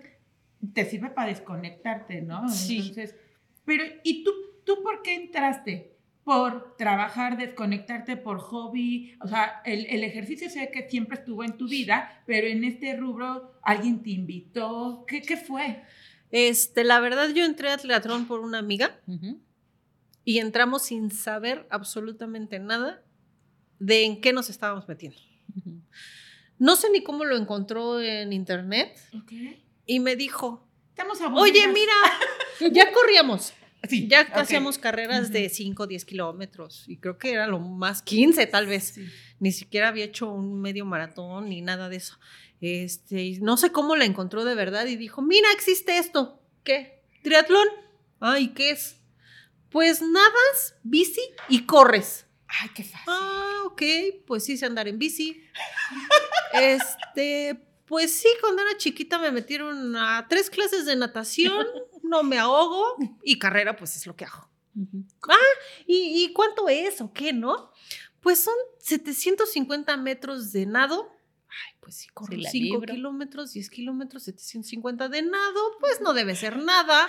te sirve para desconectarte, ¿no? Sí. Entonces, pero, ¿y tú, tú por qué entraste? Por trabajar, desconectarte, por hobby, o sea, el, el ejercicio sé que siempre estuvo en tu vida, pero en este rubro alguien te invitó, ¿qué, qué fue? Este, la verdad, yo entré a triatlón por una amiga Ujú. y entramos sin saber absolutamente nada de en qué nos estábamos metiendo. Ujú. No sé ni cómo lo encontró en internet Ok. y me dijo, Estamos oye, mira, ya corríamos. Sí, Ya hacíamos carreras de Ujú. 5 10 kilómetros y creo que era lo más 15 tal vez. Sí. Ni siquiera había hecho un medio maratón ni nada de eso. Este, y no sé cómo la encontró de verdad y dijo, mira, existe esto. ¿Qué? Triatlón. Ah, ¿y qué es? Pues nadas, bici y corres. Ay, qué fácil. Ah, ok, pues sí sé andar en bici. Este, pues sí, cuando era chiquita me metieron a tres clases de natación, no me ahogo y carrera, pues es lo que hago. Ujú. ¿Y, y cuánto es o qué, no? Pues son 750 metros de nado. Ay, pues sí, corro Sí, la 5 libro. kilómetros, 10 kilómetros, 750 de nado, pues no debe ser nada.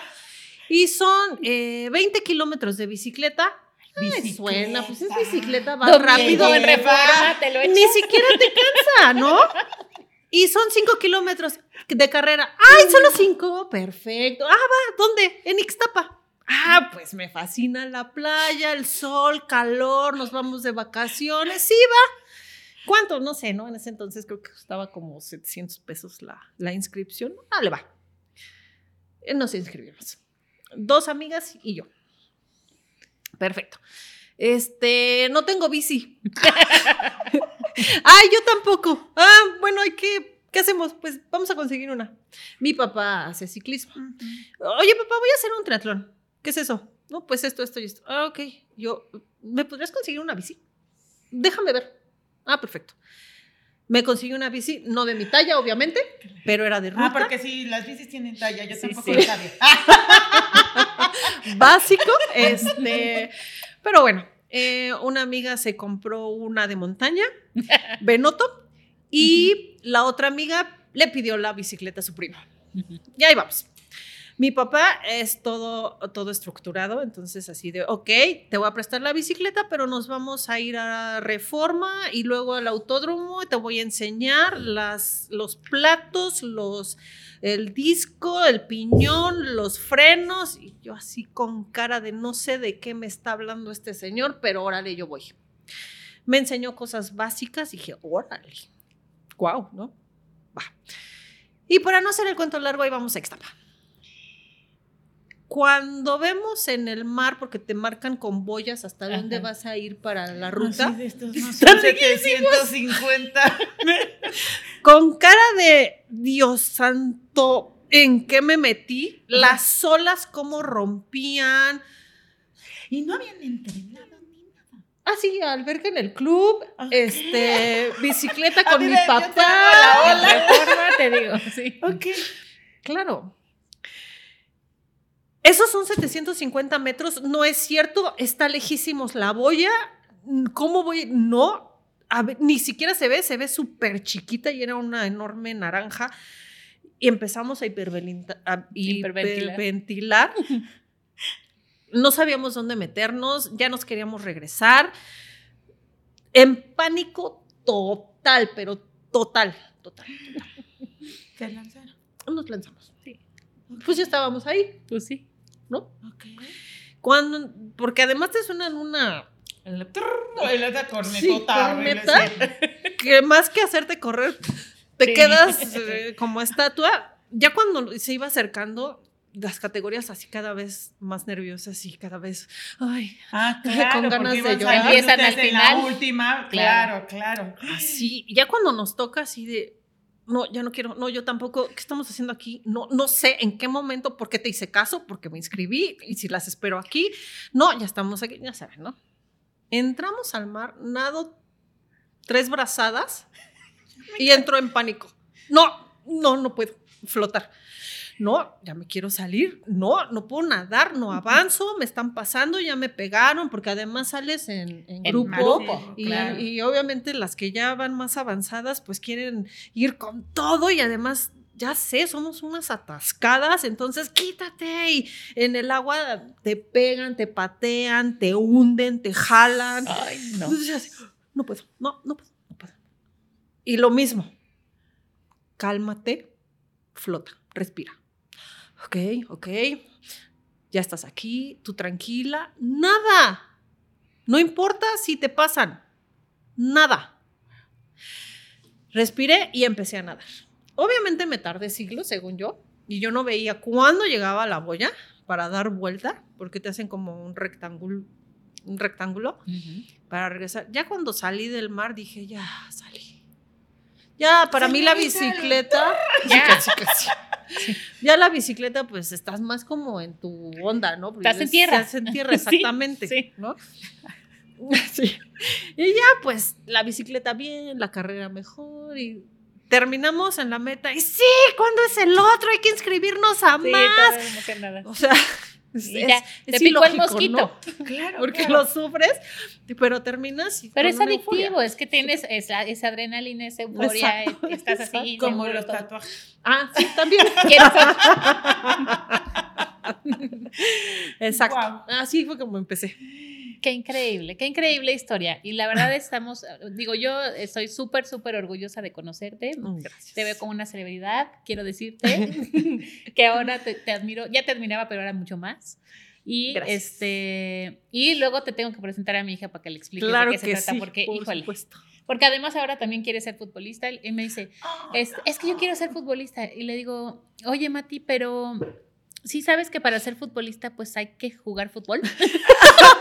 Y son eh, 20 kilómetros de bicicleta. Ay, suena, pues es bicicleta, va rápido. en reforma, te lo Ni siquiera te cansa, ¿no? Y son 5 kilómetros de carrera. ¡Ay, solo 5! Perfecto. Ah, va, ¿dónde? En Ixtapa. Ah, pues me fascina la playa, el sol, calor, nos vamos de vacaciones. Sí, va. ¿Cuánto? No sé, ¿no? En ese entonces creo que costaba como 700 pesos la, la inscripción. Dale, va. Eh, Nos inscribimos. Dos amigas y yo. Perfecto. Este, no tengo bici. Ay, yo tampoco. Ah, bueno, hay que, ¿qué hacemos? Pues vamos a conseguir una. Mi papá hace ciclismo. Oye, papá, voy a hacer un triatlón. ¿Qué es eso? No, pues esto, esto y esto. Ah, ok. Yo, ¿me podrías conseguir una bici? Déjame ver. Ah, perfecto. Me conseguí una bici, no de mi talla, obviamente, pero era de ruta. Ah, porque sí, las bicis tienen talla, yo Sí, tampoco sí. lo sabía. Ah, básico. Este, pero bueno, eh, una amiga se compró una de montaña, Benoto, y la otra amiga le pidió la bicicleta a su primo. Ujú. Y ahí vamos. Mi papá es todo, todo estructurado, entonces así de, ok, te voy a prestar la bicicleta, pero nos vamos a ir a Reforma y luego al autódromo y te voy a enseñar las, los platos, los, el disco, el piñón, los frenos. Y yo así con cara de no sé de qué me está hablando este señor, pero órale, yo voy. Me enseñó cosas básicas y dije, órale, guau, ¿no? Va. Y para no hacer el cuento largo, ahí vamos a Ixtapa. Cuando vemos en el mar, porque te marcan con boyas hasta dónde vas a ir para la Así ruta, de estos no Están son 750. con cara de Dios santo, ¿en qué me metí? Las olas cómo rompían. Y no habían entrenado ni nada. Ah, sí, albergue en el club, este, bicicleta con mi papá. traigo la ola. Te digo, sí. Ok. Claro. Esos son 750 metros, no es cierto, está lejísimos la boya. ¿Cómo voy? No, a ver, ni siquiera se ve, se ve súper chiquita y era una enorme naranja. Y empezamos a, a Hiperventilar. No sabíamos dónde meternos, ya nos queríamos regresar. En pánico total, pero total, total. Se lanzaron. Nos lanzamos. Sí. Pues ya estábamos ahí, Pues sí. ¿No? Cuando, porque además te suenan una El trrr, y la Sí, cornetota. corneta. sí. que más que hacerte correr, te Sí. quedas eh, como estatua. Ya cuando se iba acercando, las categorías así cada vez más nerviosas y cada vez, ay, Ah, claro, Con ganas de llorar. Empiezan al ustedes en final. la última, Claro. claro, claro. así. Ya cuando nos toca así de, no, ya no quiero, no, yo tampoco, ¿qué estamos haciendo aquí? No, no sé en qué momento, por qué te hice caso, porque me inscribí y si las espero aquí, no, ya estamos aquí, ya saben, ¿no? Entramos al mar, nado tres brazadas y entro en pánico. No, no, no puedo flotar. No, ya me quiero salir. No, no puedo nadar, no avanzo, me están pasando, ya me pegaron, porque además sales en, grupo. grupo, Y, claro. y obviamente las que ya van más avanzadas, pues quieren ir con todo y además, ya sé, somos unas atascadas, entonces quítate y en el agua te pegan, te patean, te hunden, te jalan. Ay, no. Entonces, así, no puedo, no, no puedo, no puedo. Y lo mismo, cálmate, flota, respira. Ok, ok, ya estás aquí, tú tranquila, nada. No importa si te pasan, nada. Respiré y empecé a nadar. Obviamente me tardé siglos, según yo, y yo no veía cuándo llegaba la boya para dar vuelta, porque te hacen como un rectángulo, un rectángulo para regresar. Ya cuando salí del mar dije, ya salí. Ya, para mí la bicicleta, Ya. casi, casi. Ya la bicicleta, pues estás más como en tu onda, ¿no? Porque Estás en tierra. Estás en tierra, exactamente, sí. ¿no? Sí. Y ya, pues, la bicicleta bien, la carrera mejor y terminamos en la meta. Y sí, ¿cuándo es el otro? Hay que inscribirnos a más. O sea, es, Y ya, es- te picó el mosquito. ¿no? Claro, Porque claro. lo sufres, pero terminas. y Pero es adictivo, es que tienes esa, esa adrenalina, esa euforia, Exacto, estás así. Como los todo. tatuajes. Ah, sí, también. Exacto. Así fue como empecé. Qué increíble, qué increíble historia. Y la verdad estamos, digo, yo estoy súper, súper orgullosa de conocerte. Gracias. Te veo como una celebridad, quiero decirte que ahora te, te admiro, ya te admiraba, pero ahora mucho más. Y Gracias. este y luego te tengo que presentar a mi hija para que le expliques Claro de qué que se trata, sí, porque, por híjole, supuesto. porque además ahora también quiere ser futbolista y me dice, es, es que yo quiero ser futbolista. Y le digo, oye, Mati, pero sí sabes que para ser futbolista pues hay que jugar fútbol.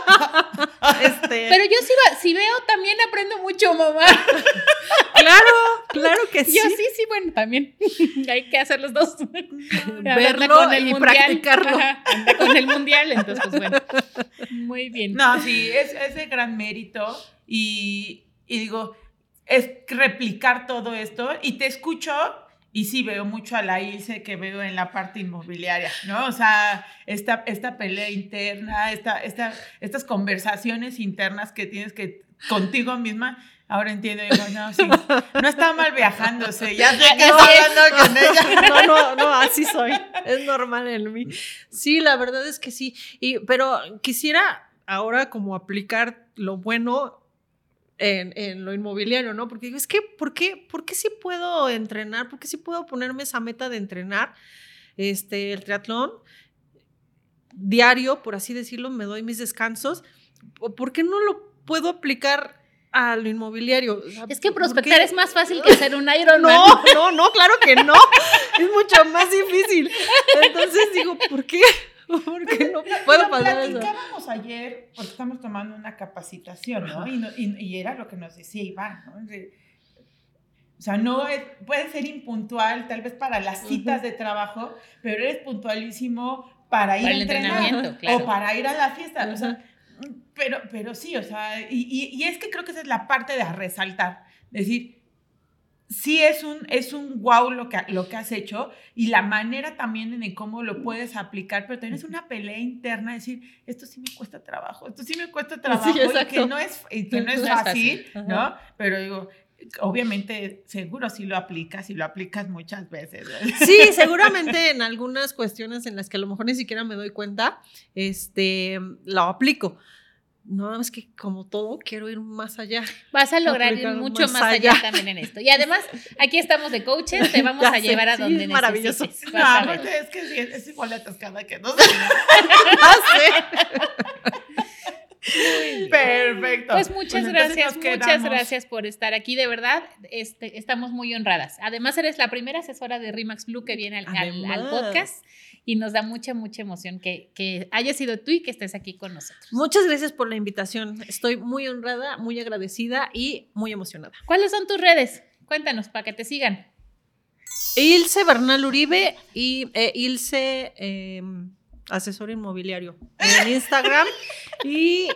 Este, Pero yo sí, si veo también aprendo mucho, mamá. claro, claro que sí. Yo sí, sí, bueno, también hay que hacer los dos. Verlo con el y mundial. practicarlo. Ajá, anda con el mundial, entonces pues bueno. Muy bien. No, sí, es, es de gran mérito y, y digo, es replicar todo esto y te escucho y sí veo mucho a la Ilse que veo en la parte inmobiliaria, ¿no? O sea, esta, esta pelea interna, esta, esta, estas conversaciones internas que tienes que contigo misma. Ahora entiendo, digo, no, sí, no está mal viajándose, ya sé que es. hablando con ella. No, no, no, así soy. Es normal en mí. Sí, la verdad es que sí. Y, pero quisiera ahora como aplicar lo bueno en, en lo inmobiliario, ¿no? Porque digo, es que, ¿por qué, ¿por qué sí puedo entrenar? ¿Por qué sí puedo ponerme esa meta de entrenar este, el triatlón? Diario, por así decirlo, me doy mis descansos. ¿Por qué no lo puedo aplicar a lo inmobiliario? O sea, Es que prospectar es más fácil que ser un Ironman. No, no, no, claro que no. Es mucho más difícil. Entonces digo, ¿por qué? ¿Por qué no puedo Lo pasar eso? platicábamos ayer, porque estamos tomando una capacitación, ¿no? Y, no- y- y era lo que nos decía Iván, ¿no? De- O sea, no es, puede ser impuntual tal vez para las citas de trabajo, pero eres puntualísimo para ir Para a el entrenar claro. o para ir a la fiesta. O sea, pero, pero sí, o sea, y, y- y es que creo que esa es la parte de resaltar. Decir, sí es un, es un wow lo que, lo que has hecho y la manera también en cómo lo puedes aplicar, pero también es una pelea interna, decir, esto sí me cuesta trabajo, esto sí me cuesta trabajo y que no es, y que no es fácil. ¿no? Pero digo, obviamente seguro sí lo aplicas y lo aplicas muchas veces. Sí, seguramente en algunas cuestiones en las que a lo mejor ni siquiera me doy cuenta, este, lo aplico. No, es que como todo, quiero ir más allá. Vas a lograr ir mucho más más allá. allá. también en esto. Y además, aquí estamos de coaches, te vamos Ya a sé, llevar a sí, donde es maravilloso. No, a ver. es que sí, es, igual la atascada que no Perfecto. Pues muchas entonces gracias, muchas gracias por estar aquí, de verdad, este, estamos muy honradas. Además, eres la primera asesora de Rimax Blue que viene al, al- al Además. podcast y nos da mucha, mucha emoción que, que hayas sido tú y que estés aquí con nosotros. Muchas gracias por la invitación. Estoy muy honrada, muy agradecida y muy emocionada. ¿Cuáles son tus redes? Cuéntanos para que te sigan. Ilse Bernal Uribe y eh, Ilse eh, Asesor Inmobiliario en Instagram. y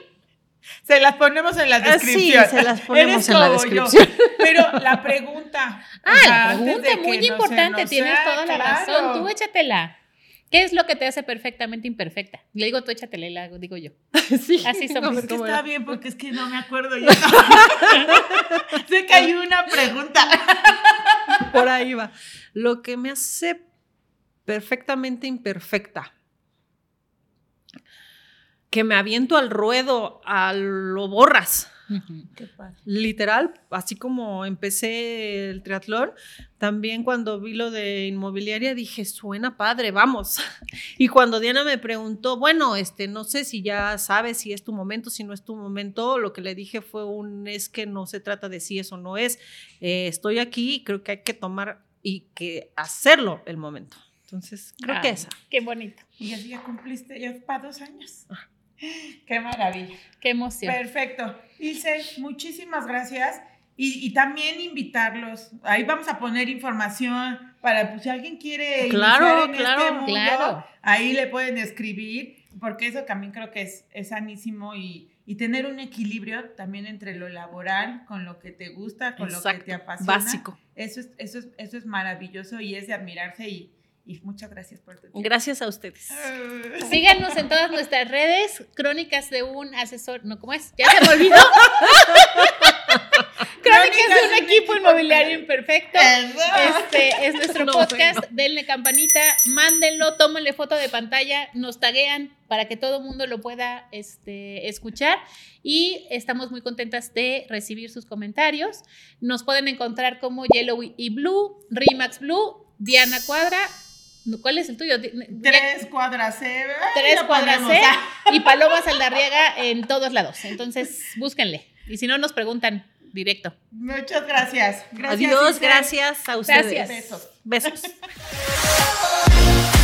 Se las ponemos en la Ah, sí, descripción. se las ponemos Eres en la yo. descripción. Pero la pregunta. Ah, o sea, la pregunta muy no importante, tienes sea, toda la claro. razón. Tú échatela. ¿Qué es lo que te hace perfectamente imperfecta? Le digo tú échatela y la digo yo. Sí, Así somos. ver Es que está era. bien porque es que no me acuerdo yo. sé que hay una pregunta. Por ahí va. Lo que me hace perfectamente imperfecta. Que me aviento al ruedo, a lo borras. Qué padre. Literal, así como empecé el triatlón, también cuando vi lo de inmobiliaria dije, suena padre, vamos. Y cuando Diana me preguntó, bueno, este, no sé si ya sabes si es tu momento, si no es tu momento, lo que le dije fue un, es que no se trata de si es o no es, Eh, estoy aquí y creo que hay que tomar y que hacerlo el momento. Entonces, creo que esa. Qué bonito. Y así ya cumpliste ya para dos años. Qué maravilla. Qué emoción. Perfecto. Ilse, muchísimas gracias. Y, y también invitarlos. Ahí vamos a poner información para pues, si alguien quiere Claro, en claro, este mundo, claro. ahí le pueden escribir, porque eso también creo que es, es sanísimo y, y tener un equilibrio también entre lo laboral, con lo que te gusta, con lo que te apasiona. básico. Eso es, eso, es, eso es maravilloso y es de admirarse y, y muchas gracias por tu tiempo. Gracias a ustedes. Síganos en todas nuestras redes, Crónicas de un asesor, no, ¿cómo es? Ya se me olvidó. Crónicas de un equipo inmobiliario imperfecto. Este es nuestro No, podcast. bueno. Denle campanita, mándenlo, tómenle foto de pantalla, nos taguean para que todo el mundo lo pueda este, escuchar. Y estamos muy contentas de recibir sus comentarios. Nos pueden encontrar como Yellow y Blue, Rimax Blue, Diana Cuadra. ¿Cuál es el tuyo? Tres cuadras C. Ay, Tres cuadras. C y Paloma Saldarriaga en todos lados. Entonces, búsquenle. Y si no, nos preguntan directo. Muchas gracias. gracias Adiós, gracias a ustedes. Gracias. Besos. Besos.